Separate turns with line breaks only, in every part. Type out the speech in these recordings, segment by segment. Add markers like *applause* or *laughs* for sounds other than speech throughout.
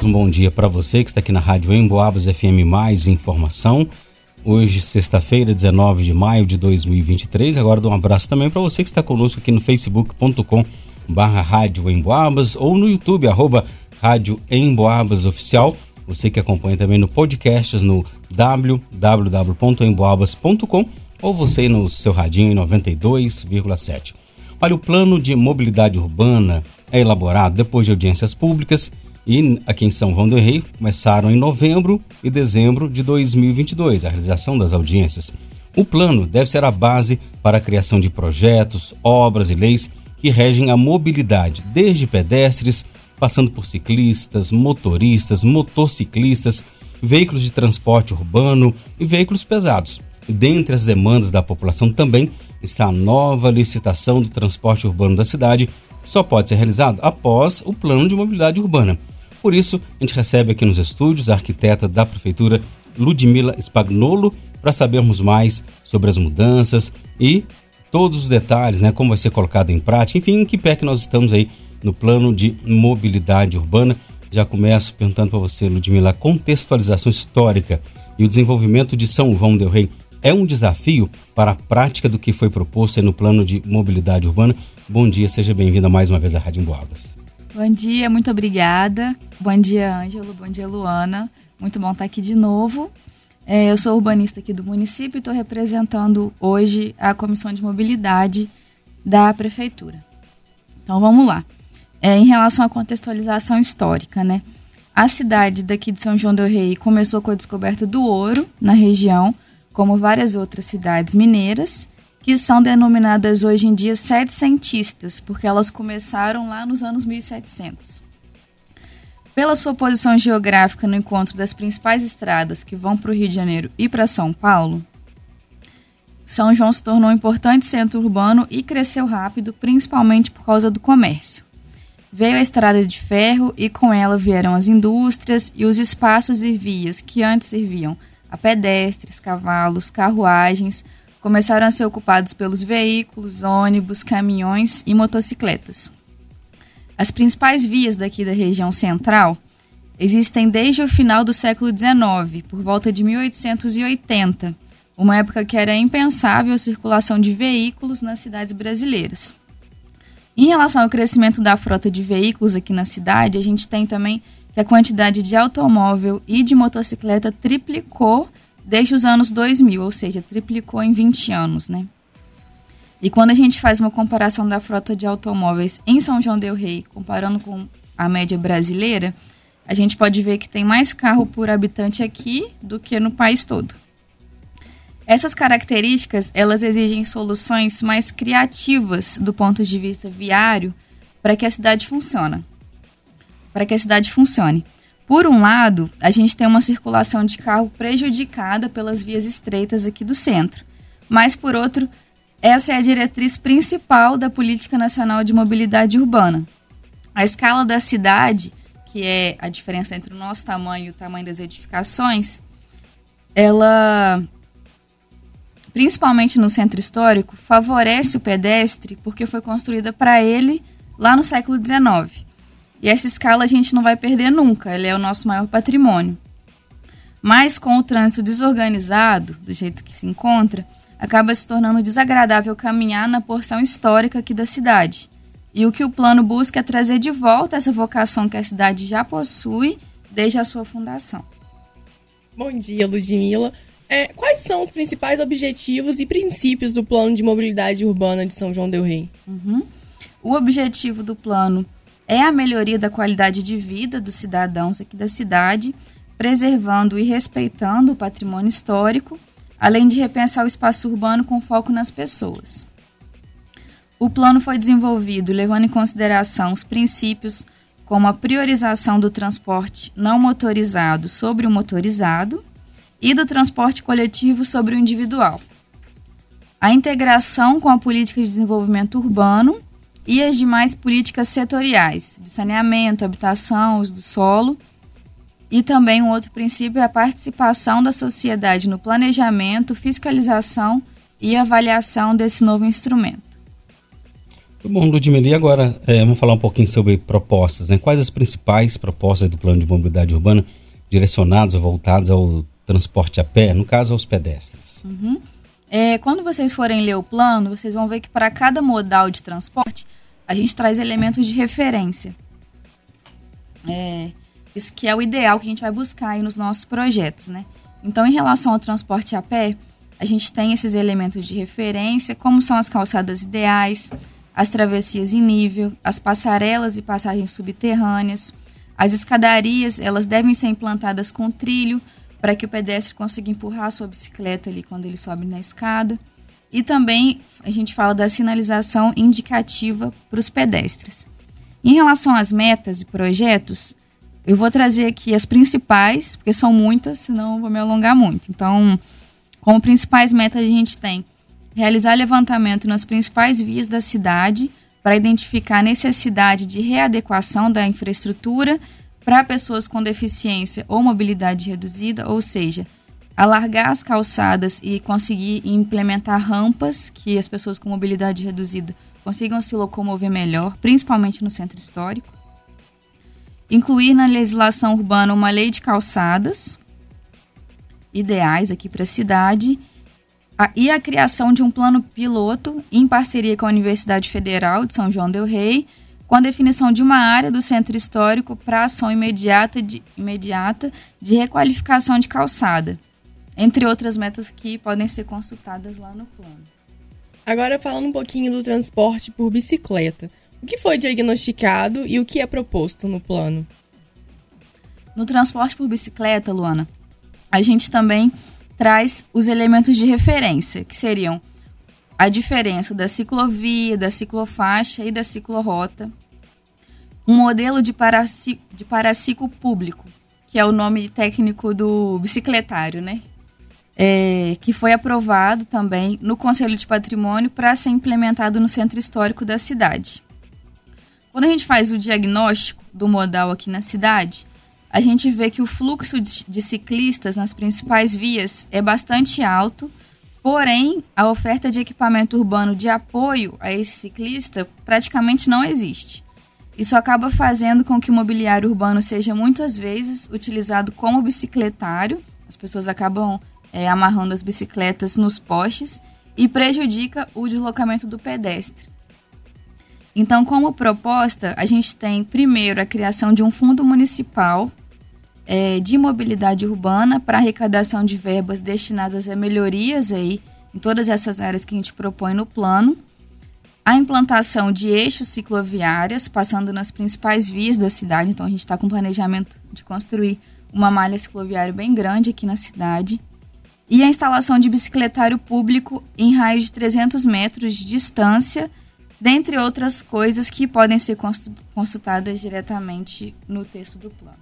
Um bom dia para você que está aqui na Rádio Emboabas FM Mais Informação. Hoje, sexta-feira, 19 de maio de 2023. Agora dou um abraço também para você que está conosco aqui no facebook.com barra Rádio Emboabas ou no YouTube, arroba Rádio Emboabas Oficial. Você que acompanha também no podcast no www.emboabas.com ou você no seu radinho em 92,7. Olha, o plano de mobilidade urbana é elaborado depois de audiências públicas e aqui em São João do Rei começaram em novembro e dezembro de 2022 a realização das audiências. O plano deve ser a base para a criação de projetos, obras e leis que regem a mobilidade, desde pedestres, passando por ciclistas, motoristas, motociclistas, veículos de transporte urbano e veículos pesados. Dentre as demandas da população também está a nova licitação do transporte urbano da cidade, que só pode ser realizado após o plano de mobilidade urbana. Por isso, a gente recebe aqui nos estúdios a arquiteta da prefeitura Ludmila Spagnolo para sabermos mais sobre as mudanças e todos os detalhes, né, como vai ser colocado em prática, enfim, em que pé que nós estamos aí no plano de mobilidade urbana. Já começo perguntando para você, Ludmila, a contextualização histórica e o desenvolvimento de São João del Rei é um desafio para a prática do que foi proposto no plano de mobilidade urbana. Bom dia, seja bem-vinda mais uma vez à Rádio Emboabas.
Bom dia, muito obrigada. Bom dia, Ângelo. Bom dia, Luana. Muito bom estar aqui de novo. É, eu sou urbanista aqui do município e estou representando hoje a Comissão de Mobilidade da Prefeitura. Então vamos lá. É, em relação à contextualização histórica, né? A cidade daqui de São João del Rei começou com a descoberta do ouro na região, como várias outras cidades mineiras, que são denominadas hoje em dia setecentistas, porque elas começaram lá nos anos 1700. Pela sua posição geográfica no encontro das principais estradas que vão para o Rio de Janeiro e para São Paulo, São João se tornou um importante centro urbano e cresceu rápido, principalmente por causa do comércio. Veio a estrada de ferro e com ela vieram as indústrias e os espaços e vias que antes serviam a pedestres, cavalos, carruagens, começaram a ser ocupados pelos veículos, ônibus, caminhões e motocicletas. As principais vias daqui da região central existem desde o final do século XIX, por volta de 1880, uma época que era impensável a circulação de veículos nas cidades brasileiras. Em relação ao crescimento da frota de veículos aqui na cidade, a gente tem também que a quantidade de automóvel e de motocicleta triplicou desde os anos 2000, ou seja, triplicou em 20 anos, né? E quando a gente faz uma comparação da frota de automóveis em São João del Rei, comparando com a média brasileira, a gente pode ver que tem mais carro por habitante aqui do que no país todo. Essas características, elas exigem soluções mais criativas do ponto de vista viário para que a cidade funcione. Para que a cidade funcione. Por um lado, a gente tem uma circulação de carro prejudicada pelas vias estreitas aqui do centro. Mas, por outro, essa é a diretriz principal da Política Nacional de Mobilidade Urbana. A escala da cidade, que é a diferença entre o nosso tamanho e o tamanho das edificações, ela, principalmente no centro histórico, favorece o pedestre porque foi construída para ele lá no século XIX. E essa escala a gente não vai perder nunca, ela é o nosso maior patrimônio. Mas com o trânsito desorganizado, do jeito que se encontra, acaba se tornando desagradável caminhar na porção histórica aqui da cidade. E o que o plano busca é trazer de volta essa vocação que a cidade já possui desde a sua fundação.
Bom dia, Ludmila. É, quais são os principais objetivos e princípios do plano de mobilidade urbana de São João del Rei?
Uhum. O objetivo do plano é a melhoria da qualidade de vida dos cidadãos aqui da cidade, preservando e respeitando o patrimônio histórico, além de repensar o espaço urbano com foco nas pessoas. O plano foi desenvolvido levando em consideração os princípios como a priorização do transporte não motorizado sobre o motorizado e do transporte coletivo sobre o individual. A integração com a política de desenvolvimento urbano e as demais políticas setoriais de saneamento, habitação, uso do solo. E também um outro princípio é a participação da sociedade no planejamento, fiscalização e avaliação desse novo instrumento.
Bom, Ludmila, e agora é, vamos falar um pouquinho sobre propostas, né? Quais as principais propostas do plano de mobilidade urbana direcionadas ou voltadas ao transporte a pé, no caso aos pedestres?
Uhum. É, quando vocês forem ler o plano, vocês vão ver que para cada modal de transporte, a gente traz elementos de referência. É, isso que é o ideal que a gente vai buscar aí nos nossos projetos, né? Então, em relação ao transporte a pé, a gente tem esses elementos de referência, como são as calçadas ideais, as travessias em nível, as passarelas e passagens subterrâneas. As escadarias, elas devem ser implantadas com trilho, para que o pedestre consiga empurrar a sua bicicleta ali quando ele sobe na escada. E também a gente fala da sinalização indicativa para os pedestres. Em relação às metas e projetos, eu vou trazer aqui as principais, porque são muitas, senão vou me alongar muito. Então, como principais metas a gente tem realizar levantamento nas principais vias da cidade para identificar a necessidade de readequação da infraestrutura para pessoas com deficiência ou mobilidade reduzida, ou seja, alargar as calçadas e conseguir implementar rampas que as pessoas com mobilidade reduzida consigam se locomover melhor, principalmente no centro histórico. Incluir na legislação urbana uma lei de calçadas ideais aqui para a cidade e a criação de um plano piloto em parceria com a Universidade Federal de São João del Rei, com a definição de uma área do centro histórico para ação imediata de, imediata de requalificação de calçada, entre outras metas que podem ser consultadas lá no plano.
Agora falando um pouquinho do transporte por bicicleta. O que foi diagnosticado e o que é proposto no plano?
No transporte por bicicleta, Luana, a gente também traz os elementos de referência, que seriam a diferença da ciclovia, da ciclofaixa e da ciclorrota, um modelo de, paraci de paraciclo público, que é o nome técnico do bicicletário, né? É, que foi aprovado também no Conselho de Patrimônio para ser implementado no centro histórico da cidade. Quando a gente faz o diagnóstico do modal aqui na cidade, a gente vê que o fluxo de ciclistas nas principais vias é bastante alto, porém a oferta de equipamento urbano de apoio a esse ciclista praticamente não existe. Isso acaba fazendo com que o mobiliário urbano seja muitas vezes utilizado como bicicletário, as pessoas acabam é, amarrando as bicicletas nos postes e prejudica o deslocamento do pedestre. Então, como proposta, a gente tem primeiro a criação de um fundo municipal é, de mobilidade urbana para arrecadação de verbas destinadas a melhorias aí em todas essas áreas que a gente propõe no plano. A implantação de eixos cicloviárias, passando nas principais vias da cidade. Então, a gente está com planejamento de construir uma malha cicloviária bem grande aqui na cidade. E a instalação de bicicletário público em raio de 300 metros de distância dentre outras coisas que podem ser consultadas diretamente no texto do plano.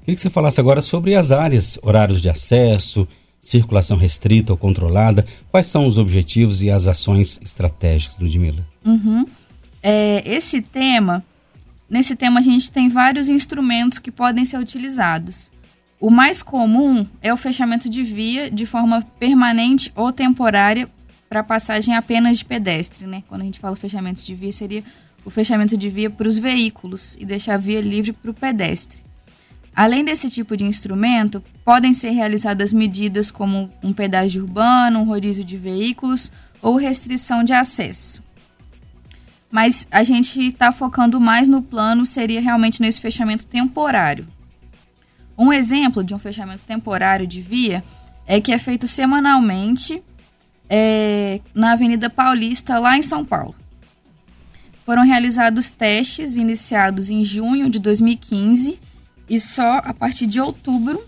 Queria que você falasse agora sobre as áreas, horários de acesso, circulação restrita ou controlada. Quais são os objetivos e as ações estratégicas, Ludmila?
Uhum. É, esse tema, nesse tema a gente tem vários instrumentos que podem ser utilizados. O mais comum é o fechamento de via de forma permanente ou temporária para passagem apenas de pedestre, né? Quando a gente fala fechamento de via, seria o fechamento de via para os veículos e deixar a via livre para o pedestre. Além desse tipo de instrumento, podem ser realizadas medidas como um pedágio urbano, um rodízio de veículos ou restrição de acesso. Mas a gente está focando mais no plano, seria realmente nesse fechamento temporário. Um exemplo de um fechamento temporário de via é que é feito semanalmente é, na Avenida Paulista, lá em São Paulo. Foram realizados testes iniciados em junho de 2015 e só a partir de outubro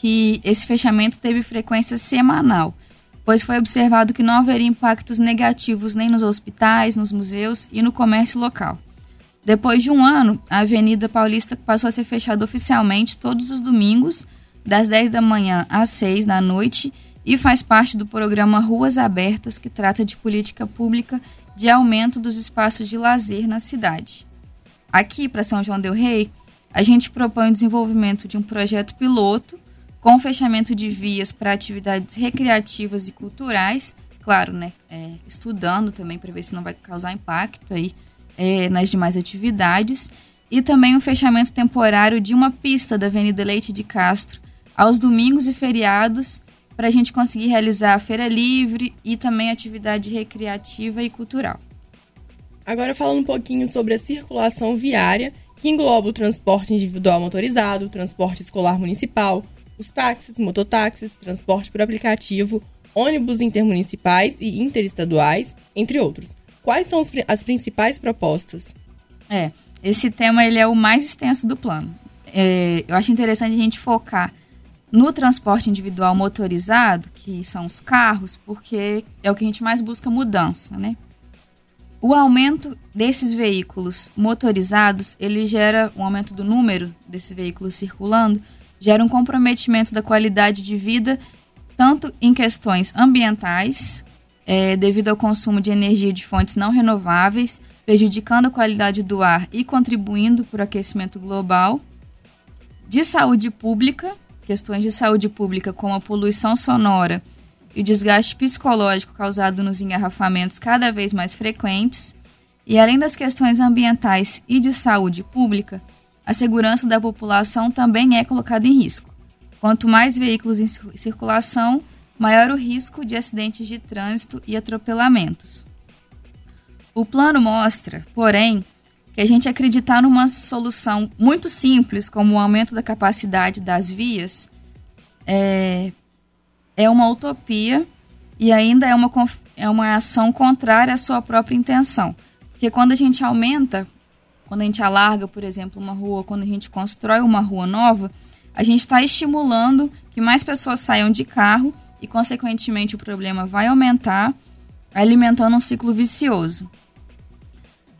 que esse fechamento teve frequência semanal, pois foi observado que não haveria impactos negativos nem nos hospitais, nos museus e no comércio local. Depois de um ano, a Avenida Paulista passou a ser fechada oficialmente todos os domingos, das 10 da manhã às 6 da noite e faz parte do programa Ruas Abertas, que trata de política pública de aumento dos espaços de lazer na cidade. Aqui, para São João Del Rei, a gente propõe o desenvolvimento de um projeto piloto com fechamento de vias para atividades recreativas e culturais claro, né, é, estudando também para ver se não vai causar impacto aí é, nas demais atividades. E também o fechamento temporário de uma pista da Avenida Leite de Castro aos domingos e feriados para a gente conseguir realizar a feira livre e também atividade recreativa e cultural.
Agora falando um pouquinho sobre a circulação viária, que engloba o transporte individual motorizado, o transporte escolar municipal, os táxis, mototáxis, transporte por aplicativo, ônibus intermunicipais e interestaduais, entre outros. Quais são as principais propostas?
É, esse tema ele é o mais extenso do plano. É, eu acho interessante a gente focar no transporte individual motorizado, que são os carros, porque é o que a gente mais busca mudança, né? O aumento desses veículos motorizados, ele gera um aumento do número desses veículos circulando, gera um comprometimento da qualidade de vida, tanto em questões ambientais, é, devido ao consumo de energia de fontes não renováveis, prejudicando a qualidade do ar e contribuindo para o aquecimento global, de saúde pública, questões de saúde pública como a poluição sonora e o desgaste psicológico causado nos engarrafamentos cada vez mais frequentes, e além das questões ambientais e de saúde pública, a segurança da população também é colocada em risco. Quanto mais veículos em circulação, maior o risco de acidentes de trânsito e atropelamentos. O plano mostra, porém, que a gente acreditar numa solução muito simples, como o aumento da capacidade das vias, é, é uma utopia e ainda é uma, é uma ação contrária à sua própria intenção. Porque quando a gente aumenta, quando a gente alarga, por exemplo, uma rua, quando a gente constrói uma rua nova, a gente está estimulando que mais pessoas saiam de carro e, consequentemente, o problema vai aumentar, alimentando um ciclo vicioso.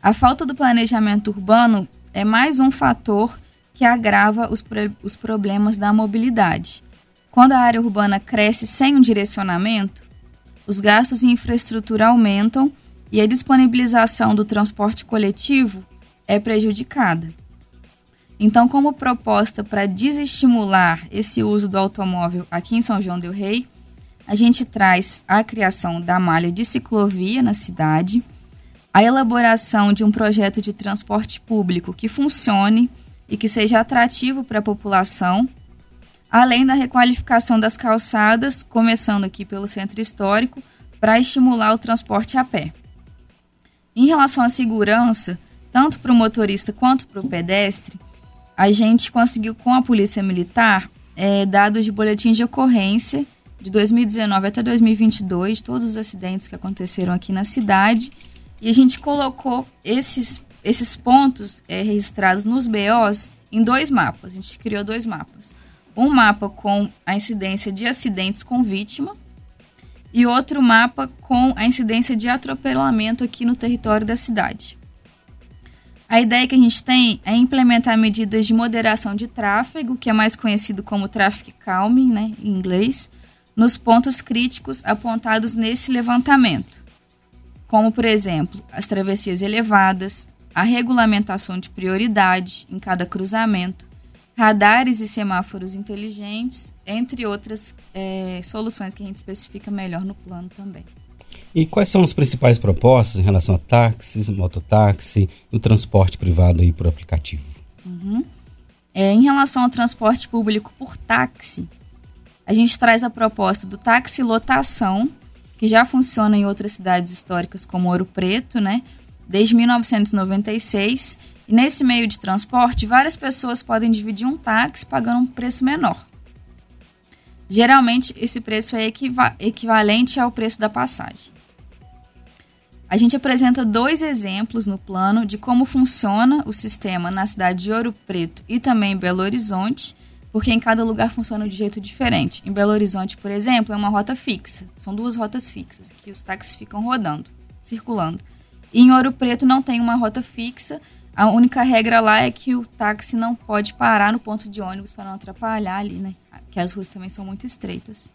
A falta do planejamento urbano é mais um fator que agrava os, os problemas da mobilidade. Quando a área urbana cresce sem um direcionamento, os gastos em infraestrutura aumentam e a disponibilização do transporte coletivo é prejudicada. Então, como proposta para desestimular esse uso do automóvel aqui em São João del Rei, a gente traz a criação da malha de ciclovia na cidade, a elaboração de um projeto de transporte público que funcione e que seja atrativo para a população, além da requalificação das calçadas, começando aqui pelo centro histórico, para estimular o transporte a pé. Em relação à segurança, tanto para o motorista quanto para o pedestre, a gente conseguiu com a Polícia Militar é, dados de boletim de ocorrência de 2019 até 2022, todos os acidentes que aconteceram aqui na cidade. E a gente colocou esses, esses pontos é, registrados nos BOs em dois mapas. A gente criou dois mapas. Um mapa com a incidência de acidentes com vítima e outro mapa com a incidência de atropelamento aqui no território da cidade. A ideia que a gente tem é implementar medidas de moderação de tráfego, que é mais conhecido como traffic calming, né, em inglês, nos pontos críticos apontados nesse levantamento, como, por exemplo, as travessias elevadas, a regulamentação de prioridade em cada cruzamento, radares e semáforos inteligentes, entre outras é, soluções que a gente especifica melhor no plano também.
E quais são as principais propostas em relação a táxis, mototáxi e o transporte privado aí por aplicativo?
Uhum. É, em relação ao transporte público por táxi, a gente traz a proposta do táxi lotação, que já funciona em outras cidades históricas como Ouro Preto, né? Desde 1996. E nesse meio de transporte, várias pessoas podem dividir um táxi pagando um preço menor. Geralmente, esse preço é equiva equivalente ao preço da passagem. A gente apresenta dois exemplos no plano de como funciona o sistema na cidade de Ouro Preto e também Belo Horizonte porque em cada lugar funciona de jeito diferente. Em Belo Horizonte, por exemplo, é uma rota fixa. São duas rotas fixas que os táxis ficam rodando, circulando. E em Ouro Preto não tem uma rota fixa. A única regra lá é que o táxi não pode parar no ponto de ônibus para não atrapalhar ali, né? Que as ruas também são muito estreitas.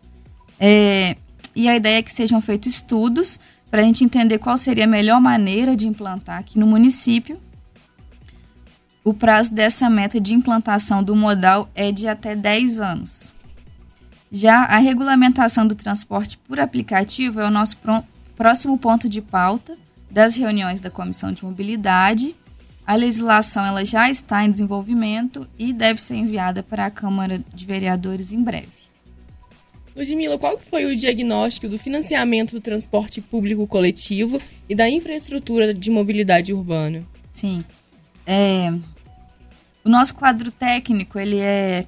É, e a ideia é que sejam feitos estudos para a gente entender qual seria a melhor maneira de implantar aqui no município o prazo dessa meta de implantação do modal é de até 10 anos. Já a regulamentação do transporte por aplicativo é o nosso próximo ponto de pauta das reuniões da Comissão de Mobilidade. A legislação ela já está em desenvolvimento e deve ser enviada para a Câmara de Vereadores em breve.
Ludmila, qual foi o diagnóstico do financiamento do transporte público coletivo e da infraestrutura de mobilidade urbana?
Sim. É, o nosso quadro técnico ele é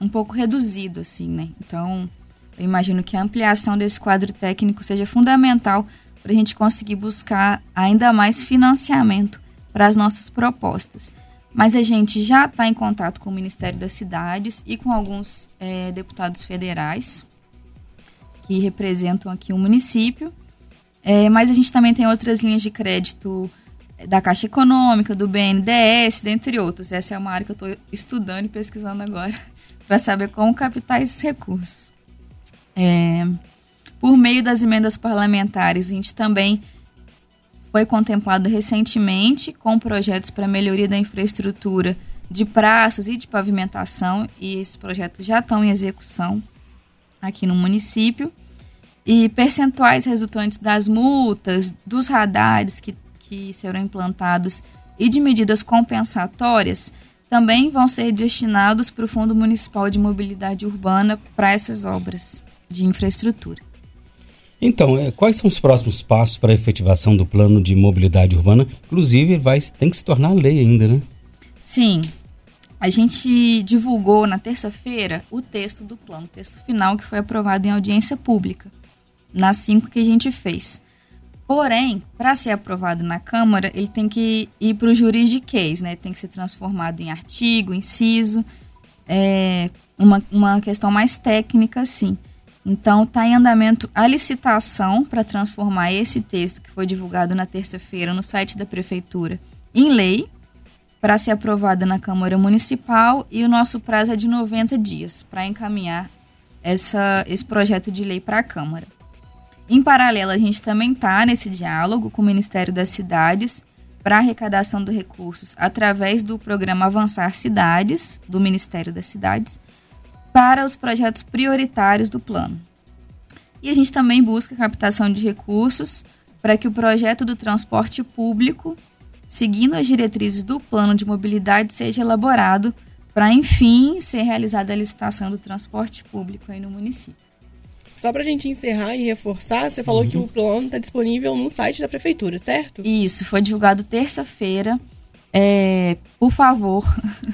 um pouco reduzido, assim, né? Então, eu imagino que a ampliação desse quadro técnico seja fundamental para a gente conseguir buscar ainda mais financiamento para as nossas propostas. Mas a gente já está em contato com o Ministério das Cidades e com alguns é, deputados federais que representam aqui o município. É, mas a gente também tem outras linhas de crédito da Caixa Econômica, do BNDES, dentre outros. Essa é uma área que eu estou estudando e pesquisando agora *laughs* para saber como captar esses recursos. É, por meio das emendas parlamentares, a gente também foi contemplado recentemente com projetos para melhoria da infraestrutura de praças e de pavimentação, e esses projetos já estão em execução aqui no município. E percentuais resultantes das multas, dos radares que, que serão implantados e de medidas compensatórias também vão ser destinados para o Fundo Municipal de Mobilidade Urbana para essas obras de infraestrutura.
Então, é, quais são os próximos passos para a efetivação do plano de mobilidade urbana? Inclusive, vai, tem que se tornar lei ainda, né?
Sim. A gente divulgou na terça-feira o texto do plano, o texto final que foi aprovado em audiência pública, nas cinco que a gente fez. Porém, para ser aprovado na Câmara, ele tem que ir para o juridiquês, né? Tem que ser transformado em artigo, inciso, é uma, uma questão mais técnica, sim. Então, está em andamento a licitação para transformar esse texto que foi divulgado na terça-feira no site da Prefeitura em lei, para ser aprovada na Câmara Municipal, e o nosso prazo é de 90 dias para encaminhar essa, esse projeto de lei para a Câmara. Em paralelo, a gente também está nesse diálogo com o Ministério das Cidades para arrecadação de recursos através do programa Avançar Cidades, do Ministério das Cidades, para os projetos prioritários do plano. E a gente também busca captação de recursos para que o projeto do transporte público, seguindo as diretrizes do plano de mobilidade, seja elaborado para, enfim, ser realizada a licitação do transporte público aí no município.
Só para a gente encerrar e reforçar, você falou uhum. que o plano está disponível no site da prefeitura, certo?
Isso, foi divulgado terça-feira. É, por favor,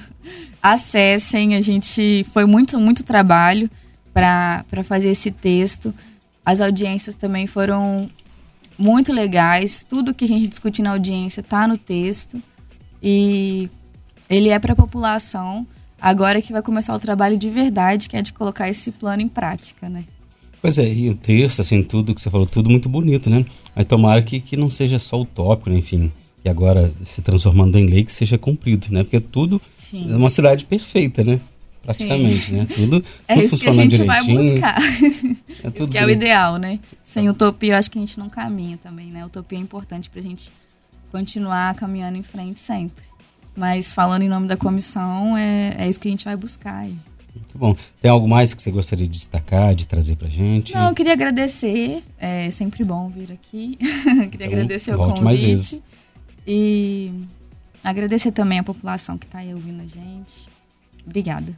*laughs* acessem. A gente foi muito, muito trabalho para fazer esse texto. As audiências também foram muito legais. Tudo que a gente discutiu na audiência está no texto. E ele é para a população. Agora que vai começar o trabalho de verdade, que é de colocar esse plano em prática, né?
Pois é, e o texto, assim, tudo que você falou, tudo muito bonito, né? Mas tomara que, que não seja só utópico, né? enfim, que agora se transformando em lei que seja cumprido, né? Porque tudo Sim. é uma cidade perfeita, né? Praticamente, Sim. né? Tudo,
é tudo isso que a gente direitinho. vai buscar. É isso que é o ideal, né? Sem utopia, eu acho que a gente não caminha também, né? Utopia é importante pra gente continuar caminhando em frente sempre. Mas falando em nome da comissão, é, é isso que a gente vai buscar aí.
Muito bom. Tem algo mais que você gostaria de destacar, de trazer pra gente?
Não, eu queria agradecer. É sempre bom vir aqui. *laughs* queria então, agradecer o convite. Mais vezes. E agradecer também a população que está aí ouvindo a gente. Obrigada.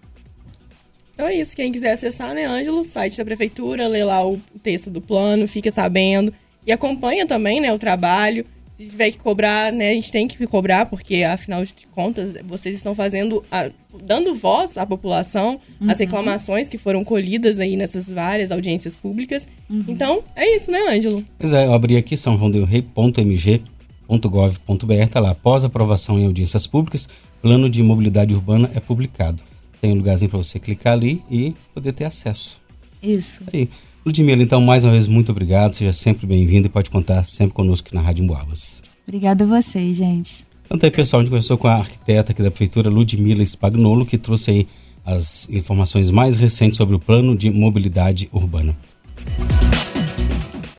Então é isso. Quem quiser acessar, né, Ângelo, site da prefeitura, lê lá o texto do plano, fica sabendo. E acompanha também, né, o trabalho se tiver que cobrar, né, a gente tem que cobrar, porque afinal de contas, vocês estão fazendo, a, dando voz à população, uhum. às reclamações que foram colhidas aí nessas várias audiências públicas. Uhum. Então, é isso, né, Ângelo?
Pois é, eu abri aqui são joãodelrei.mg.gov.br, tá lá, após aprovação em audiências públicas, plano de mobilidade urbana é publicado. Tem um lugarzinho para você clicar ali e poder ter acesso.
Isso.
Aí. Ludmila, então, mais uma vez, muito obrigado. Seja sempre bem-vindo e pode contar sempre conosco aqui na Rádio Emboabas.
Obrigada a vocês, gente.
Então, tá aí, pessoal, a gente conversou com a arquiteta aqui da Prefeitura, Ludmila Spagnolo, que trouxe aí as informações mais recentes sobre o plano de mobilidade urbana.